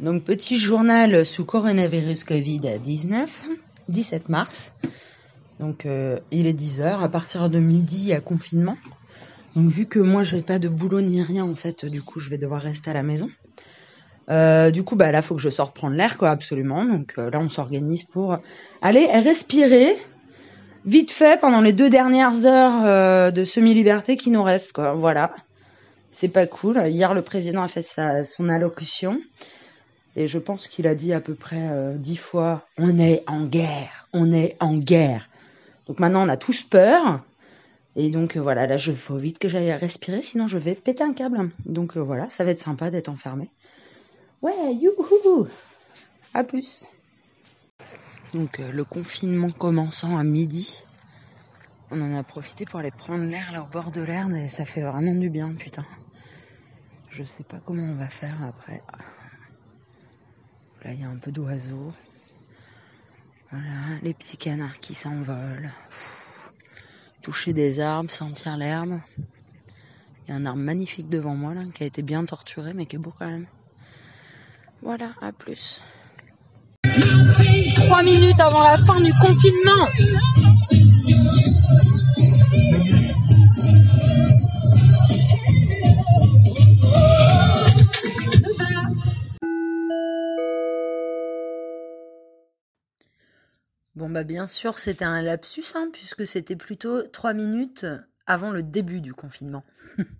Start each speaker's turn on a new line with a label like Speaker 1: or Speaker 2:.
Speaker 1: Donc, petit journal sous coronavirus Covid-19, 17 mars. Donc, euh, il est 10h. À partir de midi, à confinement. Donc, vu que moi, je n'ai pas de boulot ni rien, en fait, du coup, je vais devoir rester à la maison. Euh, du coup, bah là, faut que je sorte prendre l'air, quoi, absolument. Donc euh, là, on s'organise pour aller respirer vite fait pendant les deux dernières heures de semi-liberté qui nous restent, quoi. Voilà. C'est pas cool. Hier, le président a fait son allocution. Et je pense qu'il a dit à peu près euh, dix fois On est en guerre, on est en guerre. Donc maintenant, on a tous peur. Et donc euh, voilà, là, je faut vite que j'aille respirer, sinon je vais péter un câble. Donc euh, voilà, ça va être sympa d'être enfermé. Ouais, youhou À plus Donc le confinement commençant à midi, on en a profité pour aller prendre l'air là au bord de l'Erne et ça fait vraiment du bien, putain. Je sais pas comment on va faire après. Là, il y a un peu d'oiseaux. Voilà, les petits canards qui s'envolent. Toucher des arbres, sentir l'herbe. Il y a un arbre magnifique devant moi là, qui a été bien torturé, mais qui est beau quand même. Voilà, à plus.
Speaker 2: Trois minutes avant la fin du confinement.
Speaker 1: Bon bah bien sûr c'était un lapsus hein, puisque c'était plutôt trois minutes avant le début du confinement.